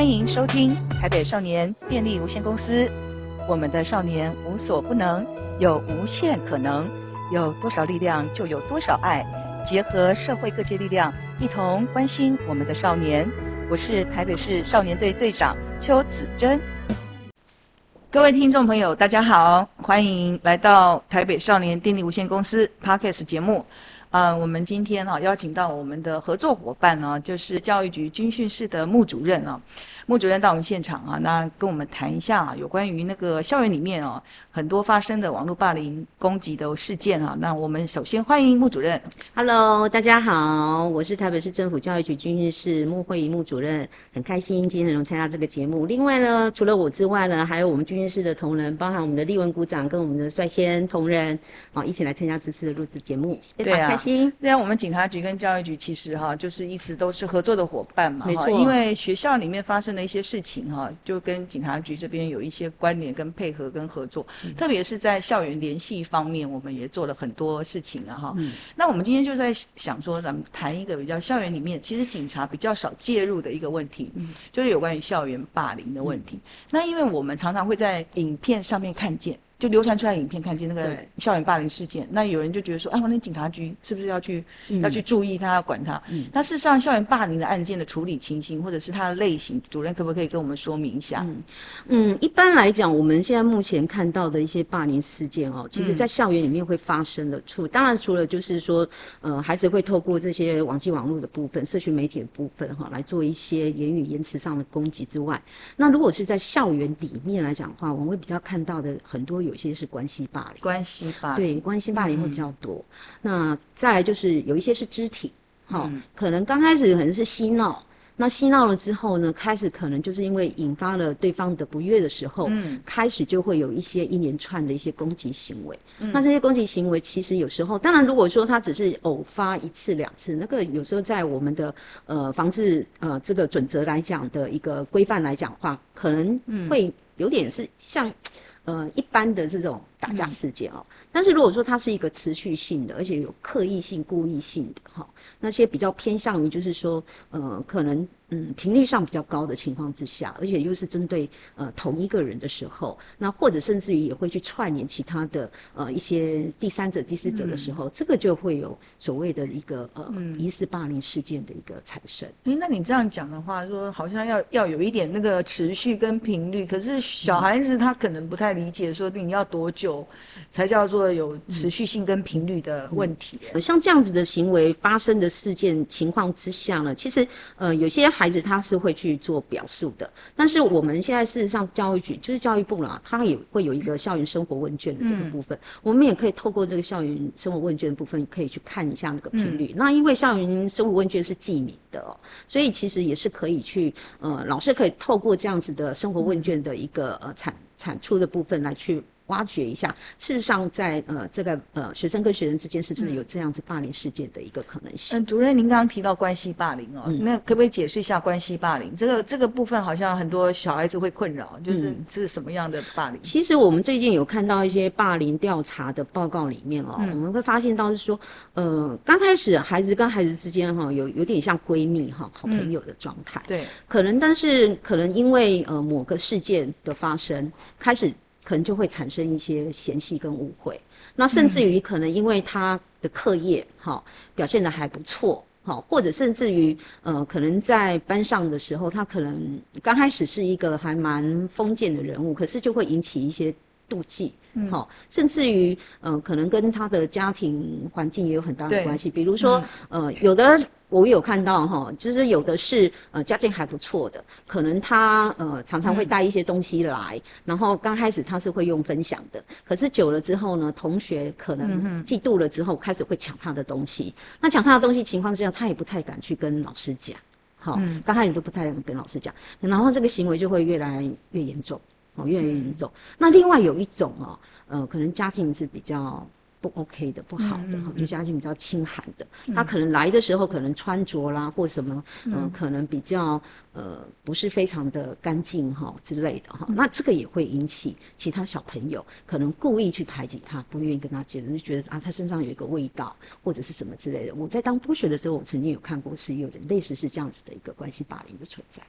欢迎收听台北少年电力无限公司。我们的少年无所不能，有无限可能，有多少力量就有多少爱。结合社会各界力量，一同关心我们的少年。我是台北市少年队队长邱子珍。各位听众朋友，大家好，欢迎来到台北少年电力无限公司 Podcast 节目。呃，我们今天啊邀请到我们的合作伙伴呢，就是教育局军训室的穆主任啊。穆主任到我们现场啊，那跟我们谈一下啊，有关于那个校园里面啊很多发生的网络霸凌攻击的事件啊。那我们首先欢迎穆主任。Hello，大家好，我是台北市政府教育局军训室穆慧仪穆主任，很开心今天能参加这个节目。另外呢，除了我之外呢，还有我们军训室的同仁，包含我们的立文股长跟我们的率先同仁，啊，一起来参加这次的录制节目，非常开心。对啊，我们警察局跟教育局其实哈，就是一直都是合作的伙伴嘛，没错。因为学校里面发生的。一些事情哈，就跟警察局这边有一些关联、跟配合、跟合作，嗯、特别是在校园联系方面，我们也做了很多事情啊哈。嗯、那我们今天就在想说，咱们谈一个比较校园里面，其实警察比较少介入的一个问题，嗯、就是有关于校园霸凌的问题。嗯、那因为我们常常会在影片上面看见。就流传出来影片，看见那个校园霸凌事件，那有人就觉得说，哎，我那警察局是不是要去、嗯、要去注意他，要管他？嗯，那事实上，校园霸凌的案件的处理情形，或者是它的类型，主任可不可以跟我们说明一下？嗯，嗯，一般来讲，我们现在目前看到的一些霸凌事件哦，其实在校园里面会发生的，处、嗯、当然除了就是说，呃，孩子会透过这些网际网络的部分、社群媒体的部分哈，来做一些言语言辞上的攻击之外，那如果是在校园里面来讲的话，我们会比较看到的很多。有些是关系霸凌，关系霸凌对关系霸凌会比较多。嗯、那再来就是有一些是肢体，好、嗯，可能刚开始可能是嬉闹，那嬉闹了之后呢，开始可能就是因为引发了对方的不悦的时候，嗯，开始就会有一些一连串的一些攻击行为。嗯、那这些攻击行为其实有时候，当然如果说他只是偶发一次两次，那个有时候在我们的呃防治呃这个准则来讲的一个规范来讲的话，可能会有点是像。呃，一般的这种打架事件哦，嗯、但是如果说它是一个持续性的，而且有刻意性、故意性的哈，那些比较偏向于就是说，呃，可能。嗯，频率上比较高的情况之下，而且又是针对呃同一个人的时候，那或者甚至于也会去串联其他的呃一些第三者、第四者的时候，嗯、这个就会有所谓的一个呃、嗯、疑似霸凌事件的一个产生。诶，那你这样讲的话，说好像要要有一点那个持续跟频率，可是小孩子他可能不太理解，说你要多久才叫做有持续性跟频率的问题。像这样子的行为发生的事件情况之下呢，其实呃有些。孩子他是会去做表述的，但是我们现在事实上教育局就是教育部啦，它也会有一个校园生活问卷的这个部分，嗯、我们也可以透过这个校园生活问卷的部分，可以去看一下那个频率。嗯、那因为校园生活问卷是记名的哦，所以其实也是可以去呃，老师可以透过这样子的生活问卷的一个呃产产出的部分来去。挖掘一下，事实上在呃这个呃学生跟学生之间是不是有这样子霸凌事件的一个可能性？嗯，主任，您刚刚提到关系霸凌哦，嗯、那可不可以解释一下关系霸凌？这个这个部分好像很多小孩子会困扰，就是这是什么样的霸凌？嗯、其实我们最近有看到一些霸凌调查的报告里面哦，嗯、我们会发现到是说，呃，刚开始孩子跟孩子之间哈有有点像闺蜜哈好朋友的状态，嗯、对，可能但是可能因为呃某个事件的发生开始。可能就会产生一些嫌隙跟误会，那甚至于可能因为他的课业好表现的还不错，好，或者甚至于呃，可能在班上的时候，他可能刚开始是一个还蛮封建的人物，可是就会引起一些妒忌，好，甚至于呃，可能跟他的家庭环境也有很大的关系，比如说呃，有的。我有看到哈，就是有的是呃家境还不错的，可能他呃常常会带一些东西来，嗯、然后刚开始他是会用分享的，可是久了之后呢，同学可能嫉妒了之后，开始会抢他的东西。嗯、那抢他的东西情况之下，他也不太敢去跟老师讲，好，刚、嗯、开始都不太敢跟老师讲，然后这个行为就会越来越严重，哦，越来越严重。嗯、那另外有一种哦，呃，可能家境是比较。不 OK 的，不好的哈，就家境比较清寒的，嗯、他可能来的时候可能穿着啦或什么，嗯、呃，可能比较呃不是非常的干净哈之类的哈，嗯、那这个也会引起其他小朋友可能故意去排挤他，不愿意跟他接触，就觉得啊他身上有一个味道或者是什么之类的。我在当督学的时候，我曾经有看过是有点类似是这样子的一个关系霸凌的存在。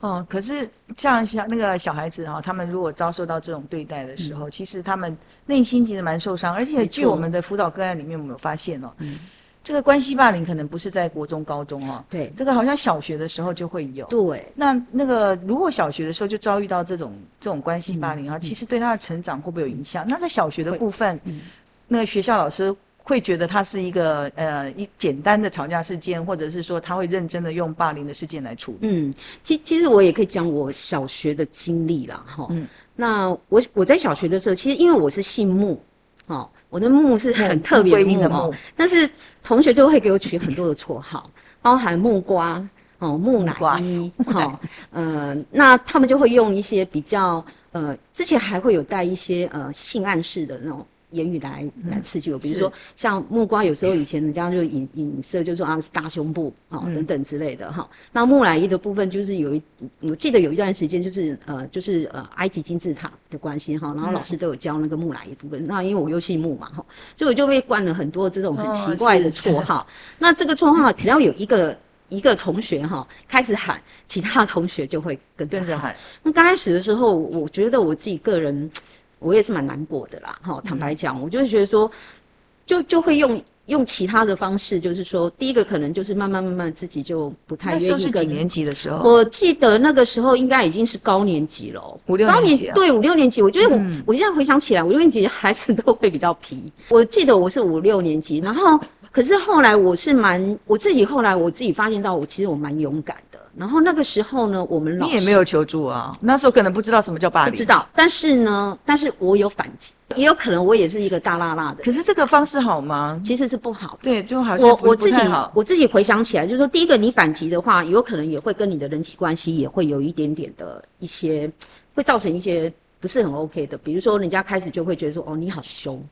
哦，可是像像那个小孩子哈、哦，他们如果遭受到这种对待的时候，嗯、其实他们内心其实蛮受伤，而且据我们的辅导个案里面，我们有发现哦，嗯、这个关系霸凌可能不是在国中、高中哦，对，这个好像小学的时候就会有。对，那那个如果小学的时候就遭遇到这种这种关系霸凌啊，嗯、其实对他的成长会不会有影响？嗯、那在小学的部分，嗯、那个学校老师。会觉得他是一个呃一简单的吵架事件，或者是说他会认真的用霸凌的事件来处理。嗯，其其实我也可以讲我小学的经历啦，哈。嗯。那我我在小学的时候，其实因为我是姓木，哦，我的木是很特别的木，木但是同学就会给我取很多的绰号，包含木瓜哦、木乃伊，哈、哦，呃，那他们就会用一些比较呃，之前还会有带一些呃性暗示的那种。言语来来刺激我，比如说像木瓜，有时候以前人家就影影射，就说啊是大胸部啊等等之类的哈。那木乃伊的部分就是有一，我记得有一段时间就是呃就是呃埃及金字塔的关系哈，然后老师都有教那个木乃伊部分。那因为我又姓木嘛哈，所以我就被冠了很多这种很奇怪的绰号。那这个绰号只要有一个一个同学哈开始喊，其他同学就会跟着喊。那刚开始的时候，我觉得我自己个人。我也是蛮难过的啦，哈，坦白讲，我就会觉得说，就就会用用其他的方式，就是说，第一个可能就是慢慢慢慢自己就不太愿意。那时候是几年级的时候？我记得那个时候应该已经是高年级了，五六年级。对，五六年级，我觉得我、嗯、我现在回想起来，五六年级孩子都会比较皮。我记得我是五六年级，然后可是后来我是蛮我自己后来我自己发现到，我其实我蛮勇敢。然后那个时候呢，我们你也没有求助啊。那时候可能不知道什么叫霸凌，不知道。但是呢，但是我有反击，也有可能我也是一个大辣辣的。可是这个方式好吗？其实是不好的。对，就好像我我自己我自己回想起来，就是说，第一个你反击的话，有可能也会跟你的人际关系也会有一点点的一些，会造成一些不是很 OK 的。比如说，人家开始就会觉得说，哦，你好凶，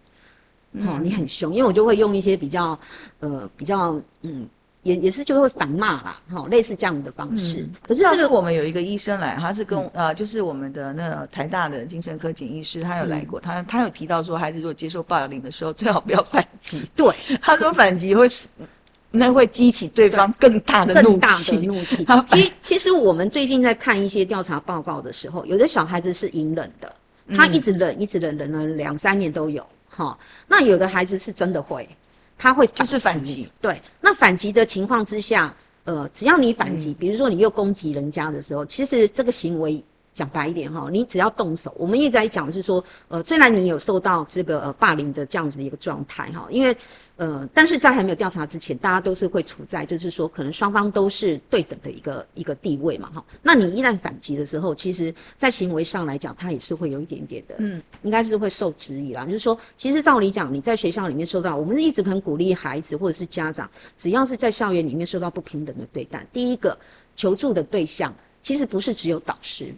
哦，你很凶，因为我就会用一些比较呃比较嗯。也也是就会反骂啦，哈，类似这样的方式。嗯、可是这个我们有一个医生来，他是跟、嗯、呃，就是我们的那个台大的精神科检医师，他有来过，嗯、他他有提到说，孩子如果接受霸凌的时候，最好不要反击。对，他说反击会使，那会激起对方更大的怒气。更大的怒气。其其实我们最近在看一些调查报告的时候，有的小孩子是隐忍的，他一直忍，一直忍，忍了两三年都有，哈。那有的孩子是真的会。他会就是反击，对。那反击的情况之下，呃，只要你反击，比如说你又攻击人家的时候，其实这个行为讲白一点哈，你只要动手，我们一直在讲的是说，呃，虽然你有受到这个呃霸凌的这样子的一个状态哈，因为。呃，但是在还没有调查之前，大家都是会处在就是说，可能双方都是对等的一个一个地位嘛，哈。那你一旦反击的时候，其实，在行为上来讲，他也是会有一点点的，嗯，应该是会受质疑啦。就是说，其实照理讲，你在学校里面受到，我们一直很鼓励孩子或者是家长，只要是在校园里面受到不平等的对待，第一个求助的对象，其实不是只有导师。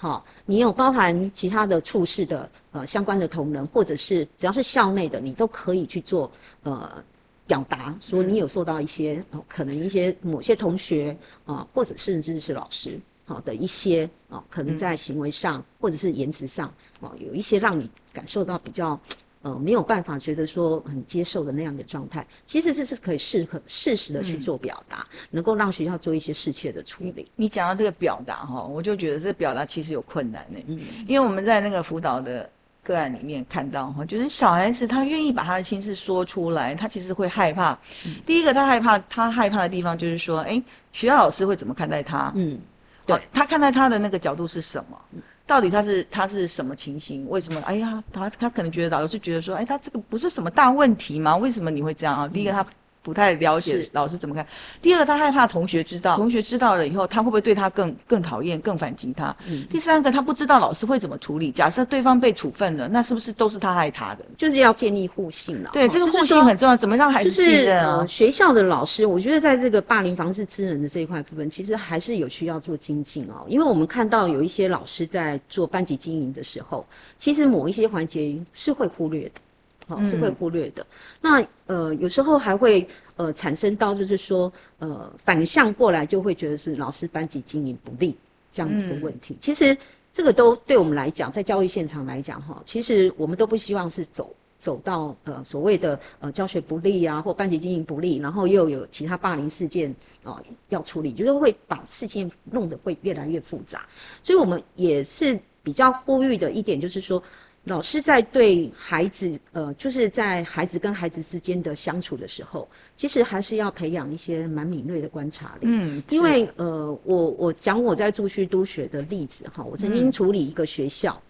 好，你有包含其他的处室的呃相关的同仁，或者是只要是校内的，你都可以去做呃表达，说你有受到一些、哦、可能一些某些同学啊、呃，或者甚至是老师好的一些啊、呃，可能在行为上或者是言辞上啊、呃，有一些让你感受到比较。呃，没有办法觉得说很接受的那样的状态，其实这是可以适可适时的去做表达，嗯、能够让学校做一些适切的处理。你讲到这个表达哈，我就觉得这个表达其实有困难呢。嗯，因为我们在那个辅导的个案里面看到哈，就是小孩子他愿意把他的心事说出来，他其实会害怕。嗯、第一个他害怕，他害怕的地方就是说，哎，学校老师会怎么看待他？嗯，对，他看待他的那个角度是什么？到底他是他是什么情形？为什么？哎呀，他他可能觉得老师觉得说，哎，他这个不是什么大问题吗？为什么你会这样啊？第一个他。不太了解老师怎么看。第二个，他害怕同学知道，同学知道了以后，他会不会对他更更讨厌、更反击他？嗯。第三个，他不知道老师会怎么处理。假设对方被处分了，那是不是都是他害他的？就是要建立互信了。对，这个互信很重要。怎么让孩子信任啊？就是学校的老师，我觉得在这个霸凌防治之人的这一块部分，其实还是有需要做精进哦。因为我们看到有一些老师在做班级经营的时候，其实某一些环节是会忽略的。好，是会忽略的。嗯、那呃，有时候还会呃产生到就是说呃反向过来，就会觉得是老师班级经营不利这样子的问题。嗯、其实这个都对我们来讲，在教育现场来讲哈，其实我们都不希望是走走到呃所谓的呃教学不利啊，或班级经营不利，然后又有其他霸凌事件啊、呃、要处理，就是会把事情弄得会越来越复杂。所以我们也是比较呼吁的一点，就是说，老师在对孩子呃，就是在孩子跟孩子之间的相处的时候，其实还是要培养一些蛮敏锐的观察力。嗯，因为呃，我我讲我在住区督学的例子哈，我曾经处理一个学校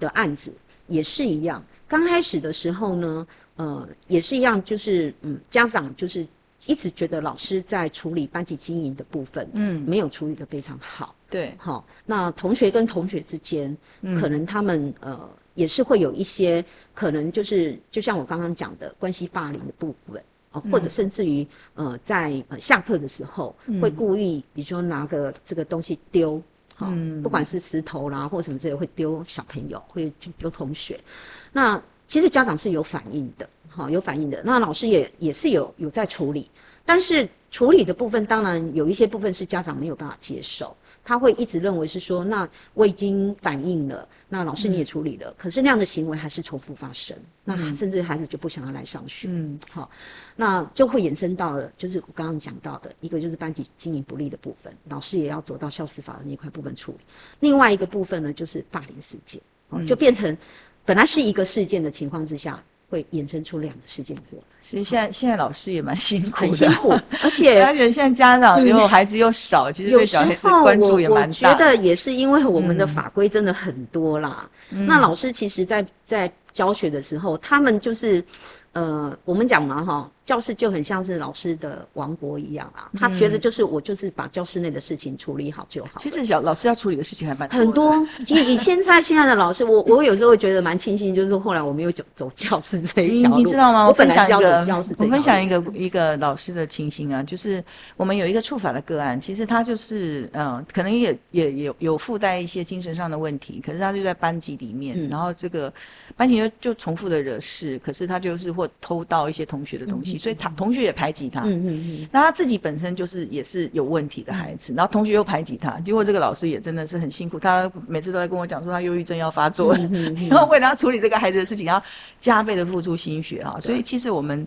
的案子，也是一样。刚开始的时候呢，呃，也是一样，就是嗯，家长就是一直觉得老师在处理班级经营的部分，嗯，没有处理的非常好。对，好，那同学跟同学之间，嗯，可能他们呃也是会有一些可能就是，就像我刚刚讲的关系霸凌的部分，哦，或者甚至于呃在呃下课的时候会故意，比如说拿个这个东西丢，嗯，不管是石头啦或什么之类，会丢小朋友，会丢同学。那其实家长是有反应的，好，有反应的。那老师也也是有有在处理，但是处理的部分当然有一些部分是家长没有办法接受，他会一直认为是说，那我已经反应了，那老师你也处理了，嗯、可是那样的行为还是重复发生，那甚至孩子就不想要来上学，嗯，好，那就会延伸到了就是我刚刚讲到的一个就是班级经营不利的部分，老师也要走到校司法的那一块部分处理。另外一个部分呢，就是霸凌事件，就变成。本来是一个事件的情况之下，会衍生出两个事件。所以现在现在老师也蛮辛苦的，很辛苦，而且 而且现在家长又孩子又少，其实对小孩子关注也蛮大。我觉得也是因为我们的法规真的很多啦。那老师其实在在教学的时候，他们就是呃，我们讲嘛哈。教室就很像是老师的王国一样啊，他觉得就是我就是把教室内的事情处理好就好。其实小老师要处理的事情还蛮多很多。其实以现在现在的老师，我我有时候会觉得蛮庆幸，就是说后来我没有走走教室这一条路。你知道吗？我本来是要走教室。我分享一个一个老师的情形啊，就是我们有一个触法的个案，其实他就是嗯，可能也也有有附带一些精神上的问题，可是他就在班级里面，嗯、然后这个班级就就重复的惹事，可是他就是或偷盗一些同学的东西，嗯、所以他同学也。排挤他，嗯嗯嗯，那他自己本身就是也是有问题的孩子，然后同学又排挤他，结果这个老师也真的是很辛苦，他每次都在跟我讲说他忧郁症要发作，然后为了要处理这个孩子的事情，要加倍的付出心血啊，所以其实我们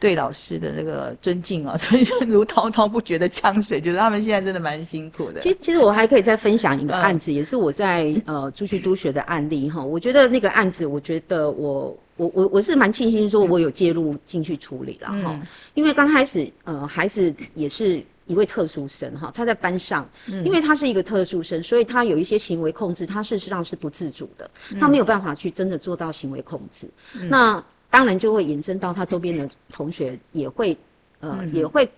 对老师的那个尊敬啊，所以如滔滔不绝的江水，觉得他们现在真的蛮辛苦的。其实，其实我还可以再分享一个案子，也是我在呃出去督学的案例哈，我觉得那个案子，我觉得我。我我我是蛮庆幸说，我有介入进去处理了哈，嗯、因为刚开始呃孩子也是一位特殊生哈，他在班上，因为他是一个特殊生，所以他有一些行为控制，他事实上是不自主的，他没有办法去真的做到行为控制，嗯、那当然就会延伸到他周边的同学也会呃、嗯、也会。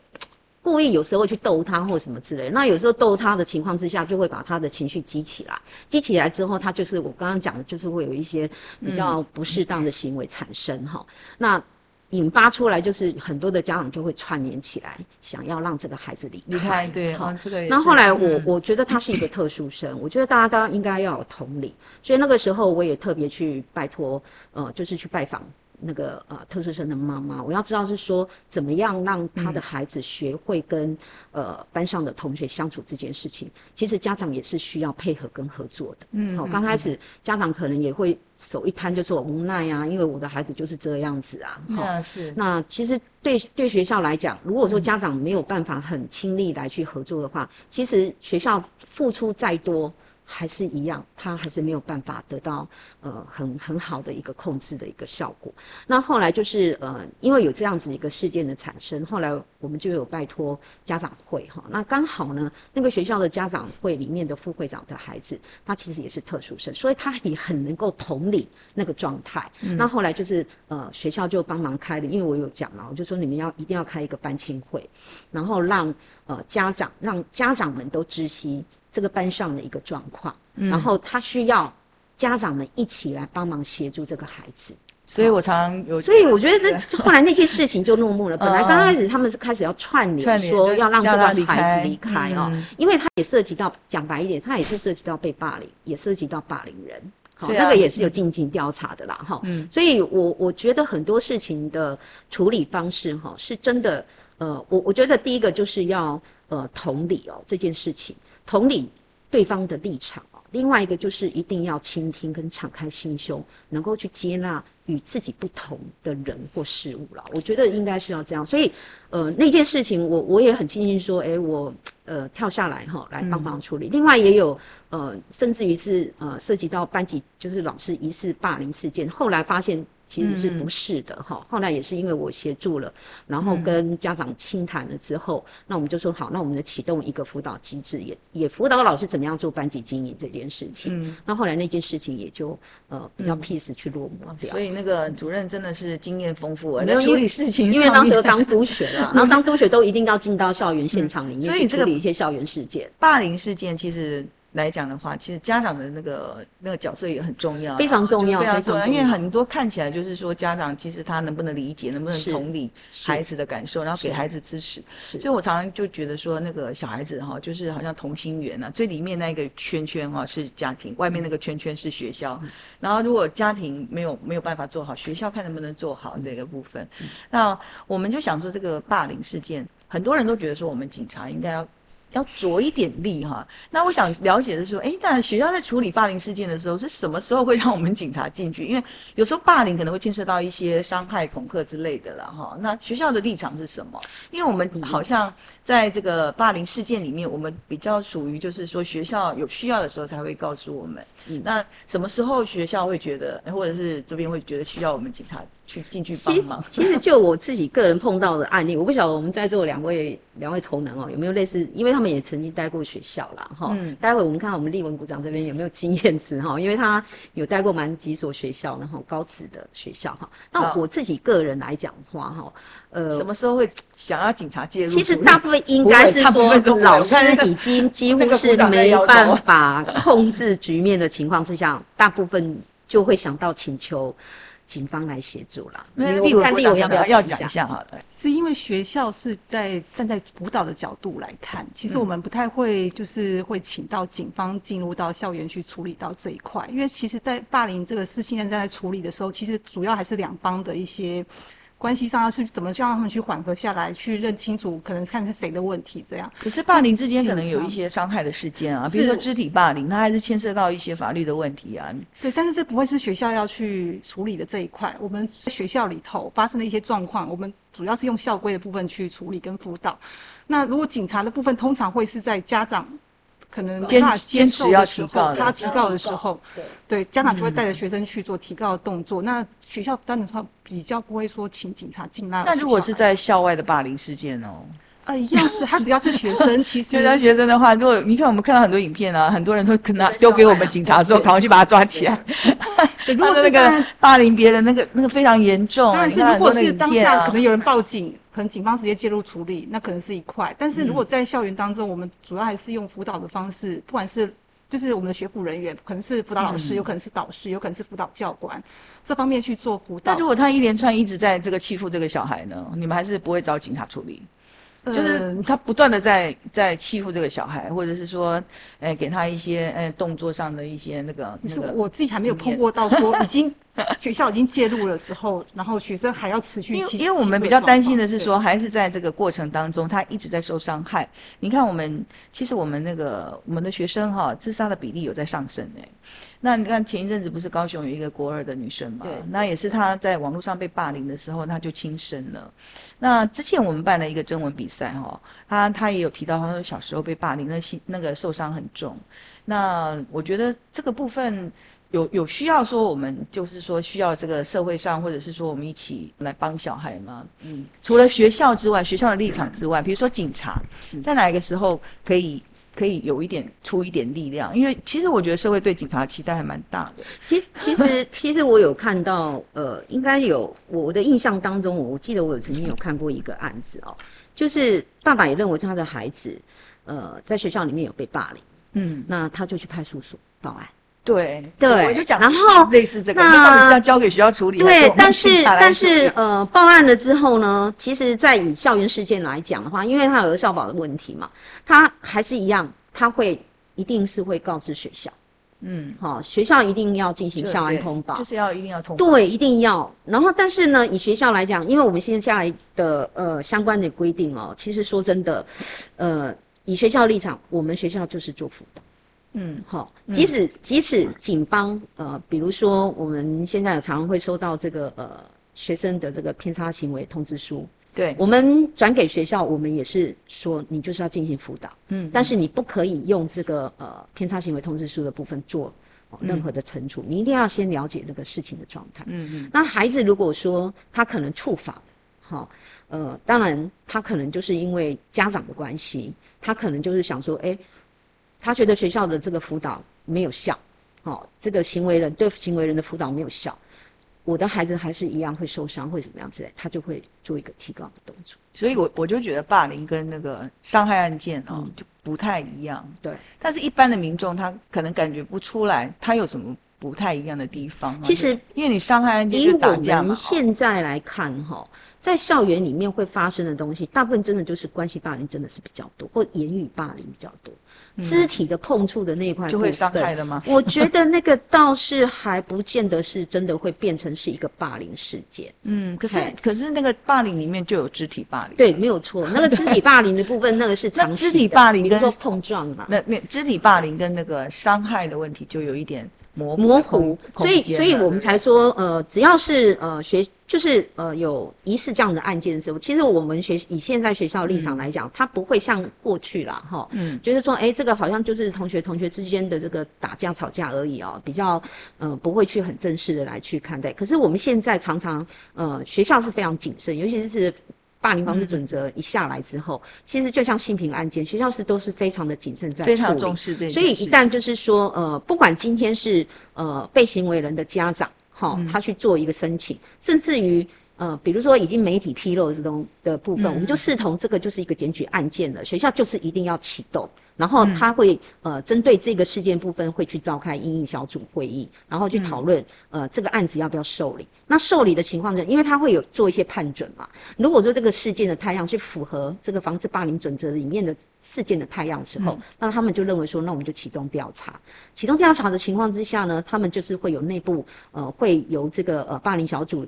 故意有时候会去逗他或什么之类，那有时候逗他的情况之下，就会把他的情绪激起来，激起来之后，他就是我刚刚讲的，就是会有一些比较不适当的行为产生哈。嗯、那引发出来就是很多的家长就会串联起来，想要让这个孩子离开。离开对，好，这个。那后来我、嗯、我觉得他是一个特殊生，我觉得大家都应该要有同理，所以那个时候我也特别去拜托，呃，就是去拜访。那个呃特殊生的妈妈，我要知道是说怎么样让他的孩子学会跟、嗯、呃班上的同学相处这件事情，其实家长也是需要配合跟合作的。嗯，好，刚开始家长可能也会手一摊就说我无奈啊，因为我的孩子就是这样子啊。好、嗯，是。那其实对对学校来讲，如果说家长没有办法很亲力来去合作的话，嗯、其实学校付出再多。还是一样，他还是没有办法得到呃很很好的一个控制的一个效果。那后来就是呃，因为有这样子一个事件的产生，后来我们就有拜托家长会哈。那刚好呢，那个学校的家长会里面的副会长的孩子，他其实也是特殊生，所以他也很能够同理那个状态。嗯、那后来就是呃，学校就帮忙开了，因为我有讲嘛，我就说你们要一定要开一个班亲会，然后让呃家长让家长们都知悉。这个班上的一个状况，嗯、然后他需要家长们一起来帮忙协助这个孩子，所以我常常有，所以我觉得那 后来那件事情就落幕了。本来刚开始他们是开始要串联，说要让这个孩子离开。哦，嗯、因为他也涉及到讲白一点，他也是涉及到被霸凌，也涉及到霸凌人，好，那个也是有进行调查的啦，哈。嗯，所以我我觉得很多事情的处理方式，哈，是真的，呃，我我觉得第一个就是要呃同理哦这件事情。同理对方的立场另外一个就是一定要倾听跟敞开心胸，能够去接纳与自己不同的人或事物了。我觉得应该是要这样。所以，呃，那件事情我我也很庆幸说，哎，我呃跳下来哈，来帮忙处理。另外也有呃，甚至于是呃涉及到班级就是老师疑似霸凌事件，后来发现。其实是不是的哈、嗯？后来也是因为我协助了，然后跟家长倾谈了之后、嗯，那我们就说好，那我们就启动一个辅导机制，也也辅导老师怎么样做班级经营这件事情。嗯，那后来那件事情也就呃比较 peace 去落幕掉、嗯。所以那个主任真的是经验丰富啊，在处理事情，因为当时当督学了，然后当督学都一定要进到校园现场里面，所以处理一些校园事件、霸凌事件，其实。来讲的话，其实家长的那个那个角色也很重要，非常重要，非常重要。因为很多看起来就是说，家长其实他能不能理解，能不能同理孩子的感受，然后给孩子支持。所以我常常就觉得说，那个小孩子哈，就是好像同心圆啊，最里面那个圈圈哈是家庭，外面那个圈圈是学校。嗯、然后如果家庭没有没有办法做好，学校看能不能做好这个部分。嗯、那我们就想说，这个霸凌事件，很多人都觉得说，我们警察应该要。要着一点力哈，那我想了解的是说，哎，那学校在处理霸凌事件的时候，是什么时候会让我们警察进去？因为有时候霸凌可能会牵涉到一些伤害、恐吓之类的了哈。那学校的立场是什么？因为我们好像在这个霸凌事件里面，我们比较属于就是说，学校有需要的时候才会告诉我们。嗯，那什么时候学校会觉得，或者是这边会觉得需要我们警察？去进去帮忙。其实就我自己个人碰到的案例，我不晓得我们在座两位两位头能哦，有没有类似？因为他们也曾经待过学校啦。哈、嗯。待会我们看看我们立文股长这边有没有经验值哈，因为他有待过蛮几所学校，然后高职的学校哈。那我自己个人来讲话哈，呃，什么时候会想要警察介入？其实大部分应该是说老师已经 几乎是没办 法控制局面的情况之下，大部分就会想到请求。警方来协助了。那丽文部长要不要要讲一下？好了，是因为学校是在站在辅导的角度来看，其实我们不太会就是会请到警方进入到校园去处理到这一块，因为其实，在霸凌这个事现在在处理的时候，其实主要还是两方的一些。关系上要是怎么让他们去缓和下来，去认清楚，可能看是谁的问题这样。可是霸凌之间可能有一些伤害的事件啊，比如说肢体霸凌，它还是牵涉到一些法律的问题啊。对，但是这不会是学校要去处理的这一块。我们在学校里头发生的一些状况，我们主要是用校规的部分去处理跟辅导。那如果警察的部分，通常会是在家长。可能坚坚持要提高，他提高的时候，对对，家长就会带着学生去做提高的动作。嗯、那学校当然他比较不会说请警察进来。那如果是在校外的霸凌事件哦，呃，一样是他只要是学生，其实 他学生的话，如果你看我们看到很多影片啊，很多人都可能丢给我们警察说，赶快去把他抓起来。如果是那个霸凌别人，那个那个非常严重。但是如果是当下可能有人报警。可能警方直接介入处理，那可能是一块。但是如果在校园当中，我们主要还是用辅导的方式，不管是就是我们的学辅人员，可能是辅导老师，有可能是导师，有可能是辅导教官，这方面去做辅导。那如果他一连串一直在这个欺负这个小孩呢？你们还是不会找警察处理？就是他不断的在在欺负这个小孩，或者是说，哎，给他一些哎动作上的一些那个。可是我自己还没有碰过到说已经 学校已经介入的时候，然后学生还要持续。因为因为我们比较担心的是说，还是在这个过程当中，他一直在受伤害。你看我们其实我们那个我们的学生哈，自杀的比例有在上升哎。那你看前一阵子不是高雄有一个国二的女生嘛？对。那也是她在网络上被霸凌的时候，她就轻生了。那之前我们办了一个征文比赛哈，她她也有提到，她说小时候被霸凌，那心那个受伤很重。那我觉得这个部分有有需要说，我们就是说需要这个社会上，或者是说我们一起来帮小孩吗？嗯，除了学校之外，学校的立场之外，比如说警察，在哪一个时候可以？可以有一点出一点力量，因为其实我觉得社会对警察的期待还蛮大的。其实其实其实我有看到，呃，应该有我的印象当中，我记得我有曾经有看过一个案子哦，就是爸爸也认为他的孩子，呃，在学校里面有被霸凌，嗯，那他就去派出所报案。对对，我就讲，然后类似这个，那到底是要交给学校处理？对，但是但是呃，报案了之后呢，其实，在以校园事件来讲的话，因为他有个校保的问题嘛，他还是一样，他会一定是会告知学校，嗯，好，学校一定要进行校安通报，就是要一定要通报，对，一定要。然后，但是呢，以学校来讲，因为我们现在来的呃相关的规定哦，其实说真的，呃，以学校立场，我们学校就是做辅导。嗯，好，即使即使警方呃，比如说我们现在常常会收到这个呃学生的这个偏差行为通知书，对，我们转给学校，我们也是说你就是要进行辅导，嗯，但是你不可以用这个呃偏差行为通知书的部分做任何的惩处，你一定要先了解这个事情的状态，嗯嗯，那孩子如果说他可能触法，好，呃，当然他可能就是因为家长的关系，他可能就是想说，哎。他觉得学校的这个辅导没有效，哦，这个行为人对行为人的辅导没有效，我的孩子还是一样会受伤，会怎么样之类，他就会做一个提高的动作。所以我我就觉得霸凌跟那个伤害案件哦、嗯、就不太一样。对，但是一般的民众他可能感觉不出来，他有什么不太一样的地方。其实因为你伤害案件就打架嘛。以我们现在来看哈、哦，在校园里面会发生的东西，大部分真的就是关系霸凌，真的是比较多，或言语霸凌比较多。肢体的碰触的那一块就会伤害的吗？我觉得那个倒是还不见得是真的会变成是一个霸凌事件。嗯，可是可是那个霸凌里面就有肢体霸凌。对，没有错。那个肢体霸凌的部分，那个是 常肢体霸凌跟说碰撞嘛。那那肢体霸凌跟那个伤害的问题就有一点模模糊。所以所以我们才说，呃，只要是呃学。就是呃有疑似这样的案件的时候，其实我们学以现在学校立场来讲，它、嗯、不会像过去啦哈，嗯，就是说哎、欸、这个好像就是同学同学之间的这个打架吵架而已哦、喔，比较呃不会去很正式的来去看待。可是我们现在常常呃学校是非常谨慎，尤其是霸凌防治准则一下来之后，嗯、其实就像性平案件，学校是都是非常的谨慎在处理，非常重视这件事。所以一旦就是说呃不管今天是呃被行为人的家长。好，他去做一个申请，嗯、甚至于呃，比如说已经媒体披露这种的部分，嗯、我们就视同这个就是一个检举案件了，学校就是一定要启动。然后他会呃针对这个事件部分会去召开应应小组会议，然后去讨论呃这个案子要不要受理。那受理的情况下，因为他会有做一些判准嘛。如果说这个事件的太阳去符合这个防治霸凌准则里面的事件的太阳的时候，那他们就认为说，那我们就启动调查。启动调查的情况之下呢，他们就是会有内部呃会由这个呃霸凌小组。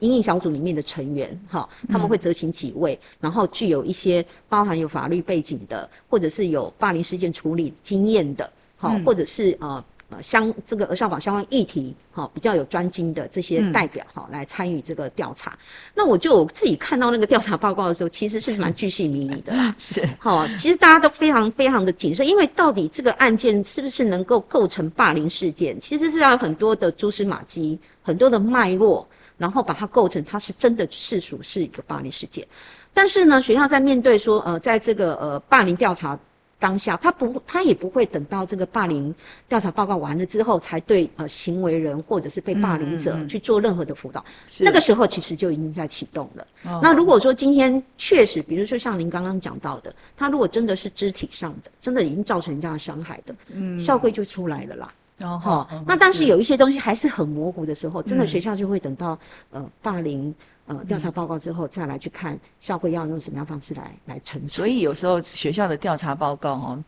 因应小组里面的成员，哈，他们会择请几位，嗯、然后具有一些包含有法律背景的，或者是有霸凌事件处理经验的，哈、嗯，或者是呃呃相这个儿少法相关议题，哈，比较有专精的这些代表，哈、嗯，来参与这个调查。那我就我自己看到那个调查报告的时候，其实是蛮巨细靡遗的啦，是，好，其实大家都非常非常的谨慎，因为到底这个案件是不是能够构成霸凌事件，其实是要有很多的蛛丝马迹，很多的脉络。然后把它构成，它是真的世俗是一个霸凌事件，但是呢，学校在面对说，呃，在这个呃霸凌调查当下，他不，他也不会等到这个霸凌调查报告完了之后，才对呃行为人或者是被霸凌者去做任何的辅导。嗯嗯、那个时候其实就已经在启动了。那如果说今天确实，比如说像您刚刚讲到的，他如果真的是肢体上的，真的已经造成人家的伤害的，嗯，校规就出来了啦。然后，那但是有一些东西还是很模糊的时候，真的学校就会等到呃霸凌呃调查报告之后再来去看校规要用什么样方式来来惩处。所以有时候学校的调查报告哈，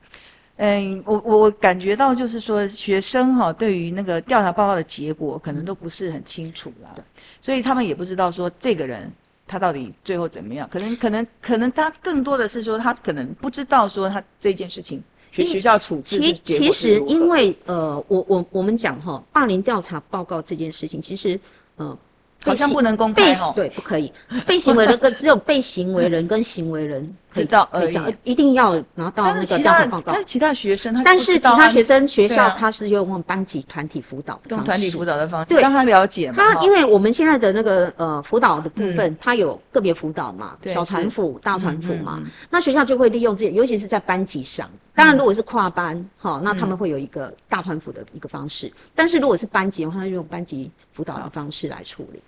嗯，我我感觉到就是说学生哈对于那个调查报告的结果可能都不是很清楚啦，所以他们也不知道说这个人他到底最后怎么样，可能可能可能他更多的是说他可能不知道说他这件事情。学学校处置其其实因为呃，我我我们讲哈，霸凌调查报告这件事情，其实呃。好像不能公开哦，对，不可以。被行为人跟只有被行为人跟行为人知道可以讲，一定要拿到那个调查报告。但是其他学生他，但是其他学生学校他是用班级团体辅导，用团体辅导的方式，让他了解嘛。他因为我们现在的那个呃辅导的部分，他有个别辅导嘛，小团辅、大团辅嘛。那学校就会利用这些，尤其是在班级上。当然，如果是跨班，好，那他们会有一个大团辅的一个方式。但是如果是班级的话，他就用班级辅导的方式来处理。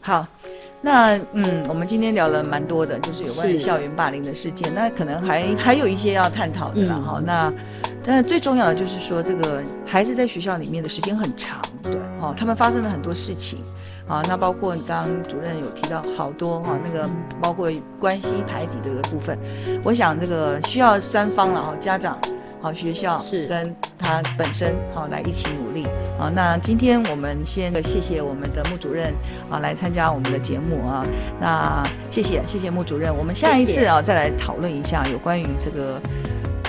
好，那嗯，我们今天聊了蛮多的，就是有关于校园霸凌的事件。那可能还还有一些要探讨的啦。哈、嗯。那但是最重要的就是说，这个孩子在学校里面的时间很长，对，哦，他们发生了很多事情，啊，那包括刚刚主任有提到好多哈，那个包括关系排挤这个部分，我想这个需要三方了哈，家长。好，学校是跟他本身好来一起努力。好，那今天我们先谢谢我们的穆主任啊，来参加我们的节目啊。那谢谢谢谢穆主任，我们下一次啊再来讨论一下有关于这个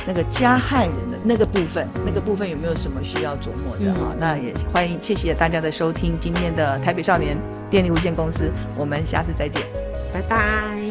那个加害人的那个部分，那个部分有没有什么需要琢磨的哈？嗯、那也欢迎，谢谢大家的收听，今天的台北少年电力无限公司，我们下次再见，拜拜。